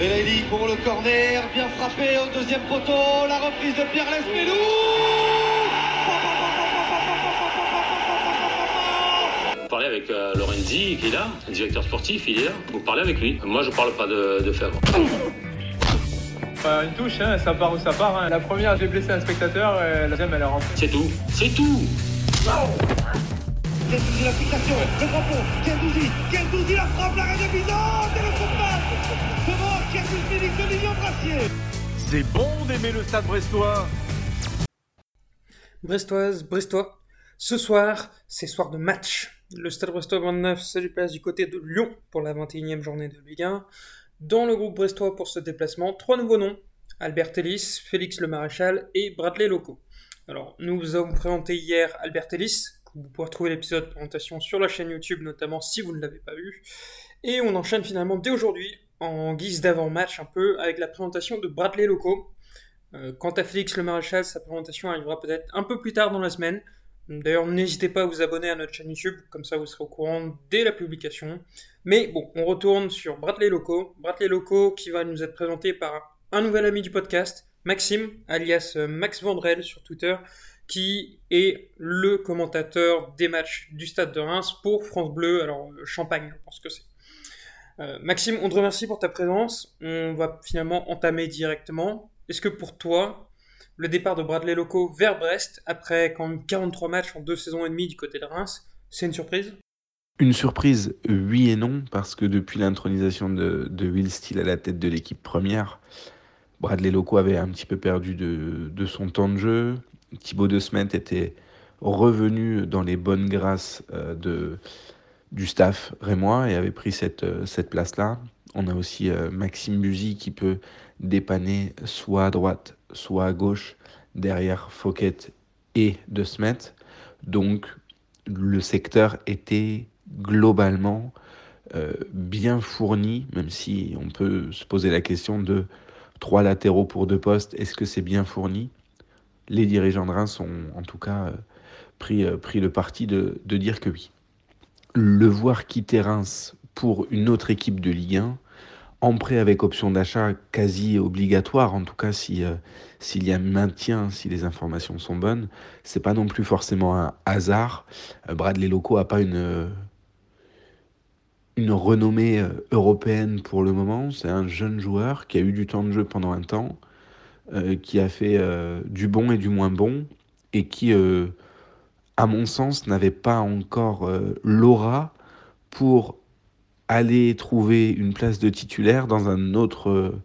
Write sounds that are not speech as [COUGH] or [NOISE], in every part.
Belaïli pour le corner, bien frappé au deuxième poteau, la reprise de Pierre Lesmelou Vous parlez avec euh, Lorenzi, qui est là, le directeur sportif, il est là. Vous parlez avec lui. Moi, je parle pas de, de Fèvre. Enfin, une touche, hein, ça part où ça part. hein. La première, j'ai blessé un spectateur, et la deuxième, elle est rentrée. C'est tout. C'est tout. L'application, le drapeau, Gendouzi, Gendouzi la frappe, l'arrêt de Bizot, et le coup de C'est bon d'aimer le stade brestois. Brestoise, Brestois. Ce soir, c'est soir de match. Le Stade Brestois 29 se déplace du côté de Lyon pour la 21e journée de Ligue 1. Dans le groupe brestois pour ce déplacement, trois nouveaux noms. Albert Ellis, Félix Le Maréchal et Bradley Loco. Alors, nous vous avons présenté hier Albert Ellis. Vous pouvez retrouver l'épisode de présentation sur la chaîne YouTube, notamment si vous ne l'avez pas vu. Et on enchaîne finalement dès aujourd'hui, en guise d'avant-match un peu, avec la présentation de Bradley Loco. Euh, quant à Félix Le Maréchal, sa présentation arrivera peut-être un peu plus tard dans la semaine. D'ailleurs, n'hésitez pas à vous abonner à notre chaîne YouTube, comme ça vous serez au courant dès la publication. Mais bon, on retourne sur Bradley Loco. Bradley Loco qui va nous être présenté par un nouvel ami du podcast, Maxime, alias euh, Max Vandrel sur Twitter, qui est le commentateur des matchs du Stade de Reims pour France Bleu, alors euh, Champagne, je pense que c'est. Euh, Maxime, on te remercie pour ta présence. On va finalement entamer directement. Est-ce que pour toi, le départ de Bradley Loco vers Brest, après quand même 43 matchs en deux saisons et demie du côté de Reims, c'est une surprise? Une surprise, oui et non, parce que depuis l'intronisation de, Will Steele à la tête de l'équipe première, Bradley Loco avait un petit peu perdu de, de son temps de jeu. Thibaut De Smet était revenu dans les bonnes grâces euh, de, du staff rémois et avait pris cette, euh, cette place-là. On a aussi euh, Maxime Buzy qui peut dépanner soit à droite, soit à gauche, derrière Fouquet et De Smet. Donc le secteur était globalement euh, bien fourni, même si on peut se poser la question de trois latéraux pour deux postes, est-ce que c'est bien fourni? Les dirigeants de Reims ont en tout cas pris, le parti de dire que oui. Le voir quitter Reims pour une autre équipe de Ligue 1, en prêt avec option d'achat quasi obligatoire, en tout cas si euh, s'il y a maintien, si les informations sont bonnes, c'est pas non plus forcément un hasard. Euh, Bradley Loco a pas une euh, une renommée européenne pour le moment. C'est un jeune joueur qui a eu du temps de jeu pendant un temps, qui a fait du bon et du moins bon, et qui, à mon sens, n'avait pas encore euh, l'aura pour aller trouver une place de titulaire dans un autre euh,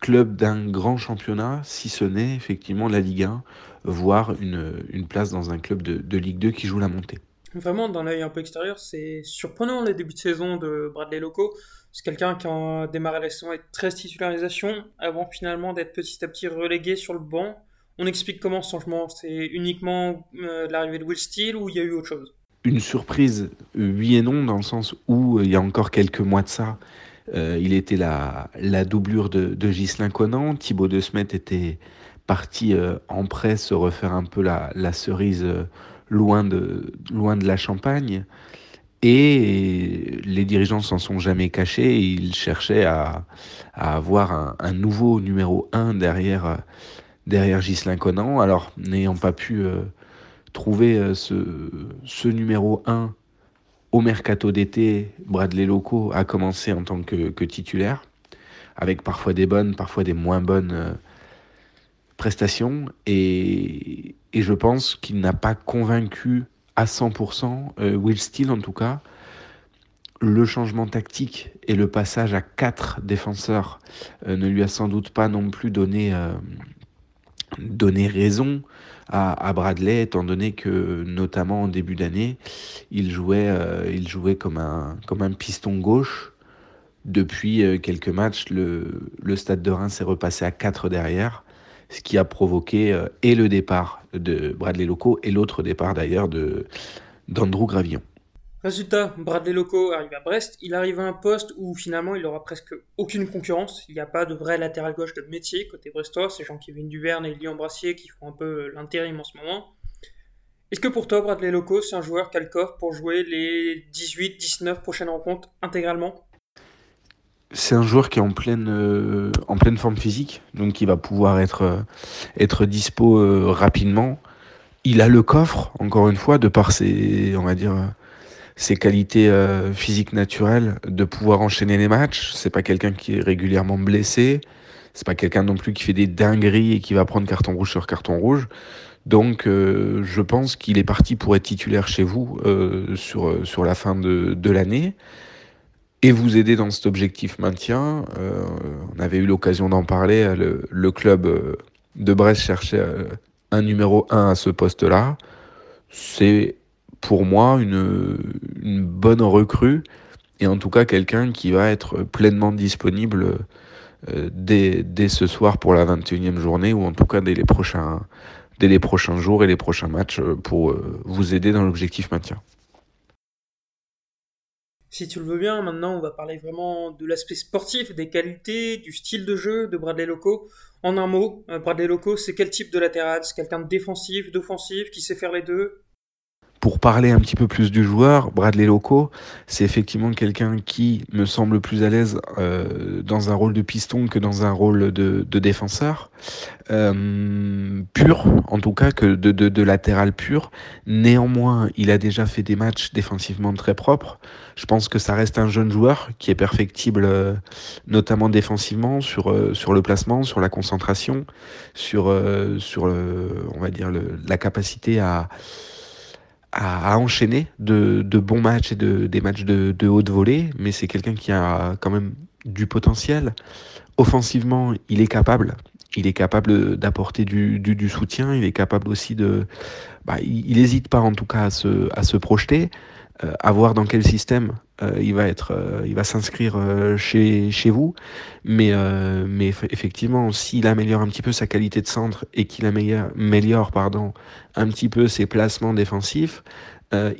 club d'un grand championnat, si ce n'est effectivement la Ligue 1, voire une, une place dans un club de, de Ligue 2 qui joue la montée. Vraiment, d'un œil un peu extérieur, c'est surprenant les débuts de saison de Bradley Loco. C'est quelqu'un qui a démarré la saison avec 13 titularisations avant finalement d'être petit à petit relégué sur le banc. On explique comment ce changement C'est uniquement euh, l'arrivée de Will Steele ou il y a eu autre chose? Une surprise, oui et non, dans le sens où, euh, il y a encore quelques mois de ça, euh, il était la, la doublure de, de Ghislain Conan. Thibaut De Smet était parti euh, en prêt se refaire un peu la, cerise euh, loin, de, loin de la Champagne. Et les dirigeants s'en sont jamais cachés. Ils cherchaient à, à avoir un, un nouveau numéro 1 derrière, euh, derrière Ghislain Conan. Alors, n'ayant pas pu euh, trouver euh, ce, numéro 1 au mercato d'été, Bradley Loco a commencé en tant que, titulaire, avec parfois des bonnes, parfois des moins bonnes euh, prestations. Et, je pense qu'il n'a pas convaincu à 100%, euh, Will Steele en tout cas, le changement tactique et le passage à quatre défenseurs ne lui a sans doute pas non plus donné, donné raison à, Bradley, étant donné que, notamment en début d'année, il jouait, euh, comme, un, piston gauche. Depuis euh, quelques matchs, le, stade de Reims est repassé à 4 derrière, ce qui a provoqué euh, et le départ de Bradley Loco et l'autre départ d'ailleurs d'Andrew Gravillon. Résultat, Bradley Loco arrive à Brest. Il arrive à un poste où finalement il aura presque aucune concurrence. Il n'y a pas de vrai latéral gauche de métier côté brestois. C'est Jean-Kévin Duverne et Lyon Brassier qui font un peu l'intérim en ce moment. Est-ce que pour toi, Bradley Loco, c'est un joueur qui pour jouer les 18-19 prochaines rencontres intégralement? C'est un joueur qui est en pleine, euh, en pleine forme physique, donc qui va pouvoir être, euh, être dispo euh, rapidement. Il a le coffre, encore une fois, de par ses, on va dire, ses qualités physiques naturelles, de pouvoir enchaîner les matchs. C'est pas quelqu'un qui est régulièrement blessé. C'est pas quelqu'un non plus qui fait des dingueries et qui va prendre carton rouge sur carton rouge. Donc, je pense qu'il est parti pour être titulaire chez vous sur, sur la fin de, de l'année et vous aider dans cet objectif maintien. Euh, on avait eu l'occasion d'en parler. Le, club euh, de Brest cherchait euh, un numéro 1 à ce poste-là. C'est pour moi une, bonne recrue et en tout cas quelqu'un qui va être pleinement disponible dès, dès, ce soir pour la 21e journée ou en tout cas dès les prochains, dès les prochains jours et les prochains matchs pour vous aider dans l'objectif maintien. Si tu le veux bien, maintenant on va parler vraiment de l'aspect sportif, des qualités, du style de jeu de Bradley Loco. En un mot, euh, Bradley Loco, c'est quel type de latéral? C'est quelqu'un de défensif, d'offensif, qui sait faire les deux? Pour parler un petit peu plus du joueur, Bradley Loco, c'est effectivement quelqu'un qui me semble plus à l'aise euh, dans un rôle de piston que dans un rôle de, défenseur. Euh, pur, en tout cas, que de, de, latéral pur. Néanmoins, il a déjà fait des matchs défensivement très propres. Je pense que ça reste un jeune joueur qui est perfectible, euh, notamment défensivement, sur, sur le placement, sur la concentration, sur, sur on va dire, la capacité à à, enchaîner de, bons matchs et de, des matchs de, de haute volée, mais c'est quelqu'un qui a quand même du potentiel. Offensivement, il est capable. Il est capable d'apporter du, du, soutien. Il est capable aussi de. Bah, il n'hésite pas en tout cas à se, à se projeter. Euh, à voir dans quel système euh, il va être, euh, il va s'inscrire chez, chez vous. Mais, mais effectivement, s'il améliore un petit peu sa qualité de centre et qu'il améliore, pardon, un petit peu ses placements défensifs,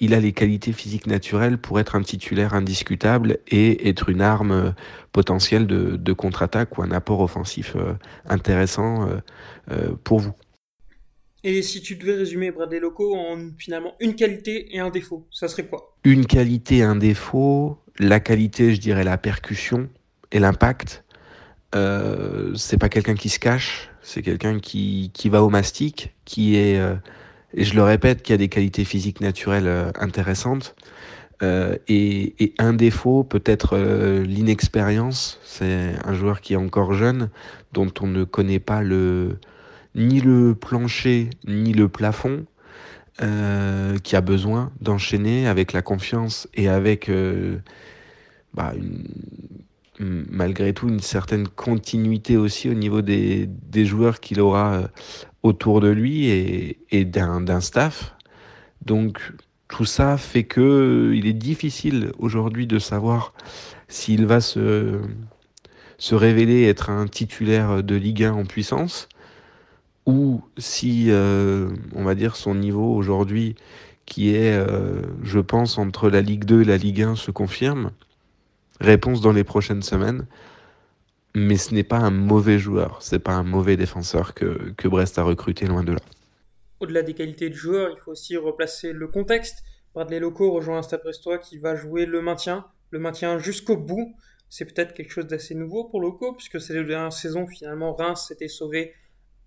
il a les qualités physiques naturelles pour être un titulaire indiscutable et être une arme potentielle de, de contre-attaque ou un apport offensif intéressant pour vous. Et si tu devais résumer Bradley Loco en finalement une qualité et un défaut, ça serait quoi? Une qualité un défaut. La qualité, je dirais la percussion et l'impact. Euh, c'est pas quelqu'un qui se cache, c'est quelqu'un qui, qui va au mastic, qui est, euh, et je le répète, qui a des qualités physiques naturelles euh, intéressantes. Euh, et, un défaut, peut-être l'inexpérience. C'est un joueur qui est encore jeune, dont on ne connaît pas le, ni le plancher, ni le plafond, euh, qui a besoin d'enchaîner avec la confiance et avec euh, bah, malgré tout une certaine continuité aussi au niveau des, joueurs qu'il aura euh, autour de lui et, d'un staff. Donc tout ça fait que il est difficile aujourd'hui de savoir s'il va se, se révéler être un titulaire de Ligue 1 en puissance ou si, euh, on va dire, son niveau aujourd'hui, qui est, euh, je pense, entre la Ligue 2 et la Ligue 1, se confirme. Réponse dans les prochaines semaines. Mais ce n'est pas un mauvais joueur, c'est pas un mauvais défenseur que, que Brest a recruté, loin de là. Au-delà des qualités de joueur, il faut aussi replacer le contexte. Bradley Loco rejoint un Stade Brestois qui va jouer le maintien, le maintien jusqu'au bout. C'est peut-être quelque chose d'assez nouveau pour Loco, puisque c'est la dernière saison, finalement, Reims s'était sauvé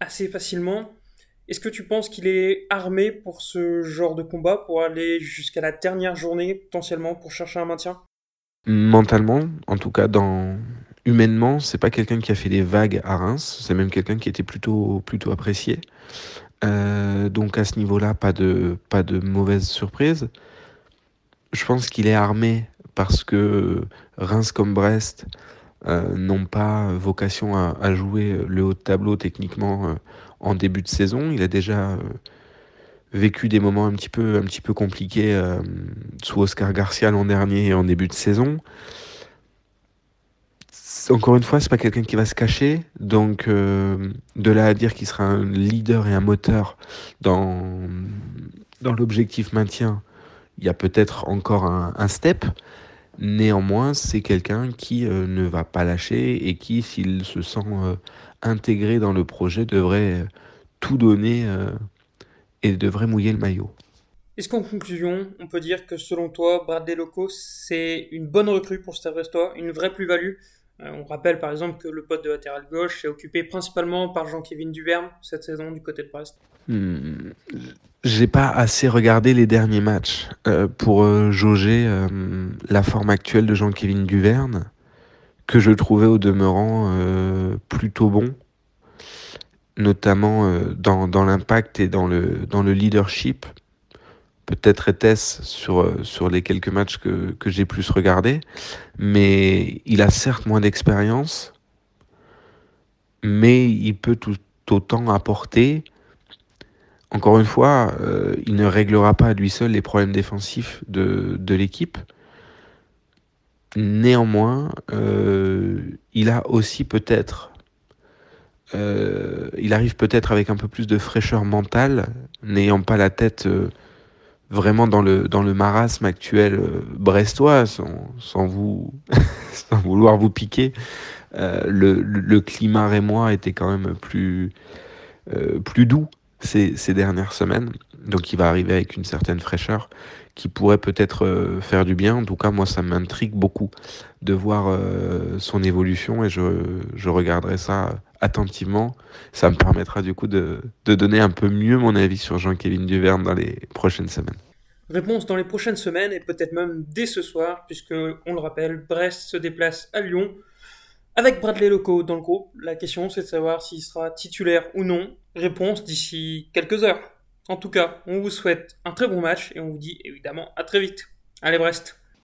assez facilement. Est-ce que tu penses qu'il est armé pour ce genre de combat, pour aller jusqu'à la dernière journée potentiellement pour chercher un maintien? Mentalement, en tout cas dans humainement, c'est pas quelqu'un qui a fait des vagues à Reims, c'est même quelqu'un qui était plutôt plutôt apprécié. Euh, donc à ce niveau-là, pas de pas de mauvaise surprise. Je pense qu'il est armé parce que Reims comme Brest, euh, n'ont pas vocation à, jouer le haut de tableau techniquement euh, en début de saison. Il a déjà euh, vécu des moments un petit peu, un petit peu compliqués sous Oscar Garcia l'an dernier et en début de saison. Encore une fois, c'est pas quelqu'un qui va se cacher, donc de là à dire qu'il sera un leader et un moteur dans, dans l'objectif maintien, il y a peut-être encore un, un step, Néanmoins, c'est quelqu'un qui euh, ne va pas lâcher et qui, s'il se sent euh, intégré dans le projet, devrait euh, tout donner et devrait mouiller le maillot. Est-ce qu'en conclusion, on peut dire que selon toi, Bradley Loco, c'est une bonne recrue pour Stade Brestois, une vraie plus-value? On rappelle par exemple que le poste de latéral gauche est occupé principalement par Jean-Kévin Duverne cette saison du côté de Brest. Hmm, j'ai pas assez regardé les derniers matchs pour jauger la forme actuelle de Jean-Kévin Duverne, que je trouvais au demeurant plutôt bon notamment euh, dans, l'impact et dans le, dans le leadership. Peut-être était-ce sur, euh, sur les quelques matchs que, que j'ai plus regardés, mais il a certes moins d'expérience, mais il peut tout autant apporter. Encore une fois, euh, il ne réglera pas à lui seul les problèmes défensifs de, de l'équipe. Néanmoins, euh, il a aussi peut-être euh, il arrive peut-être avec un peu plus de fraîcheur mentale, n'ayant pas la tête vraiment dans le, dans le marasme actuel brestois, sans, [LAUGHS] sans vouloir vous piquer. Le, le, climat rémois était quand même plus, plus doux ces, dernières semaines. Donc il va arriver avec une certaine fraîcheur qui pourrait peut-être euh, faire du bien. En tout cas, moi, ça m'intrigue beaucoup de voir euh, son évolution et je, je, regarderai ça attentivement. Ça me permettra du coup de, de donner un peu mieux mon avis sur Jean-Kévin Duverne dans les prochaines semaines. Réponse dans les prochaines semaines et peut-être même dès ce soir, puisque, on le rappelle, Brest se déplace à Lyon avec Bradley Loco dans le groupe. La question, c'est de savoir s'il sera titulaire ou non. Réponse d'ici quelques heures. En tout cas, on vous souhaite un très bon match et on vous dit évidemment à très vite. Allez Brest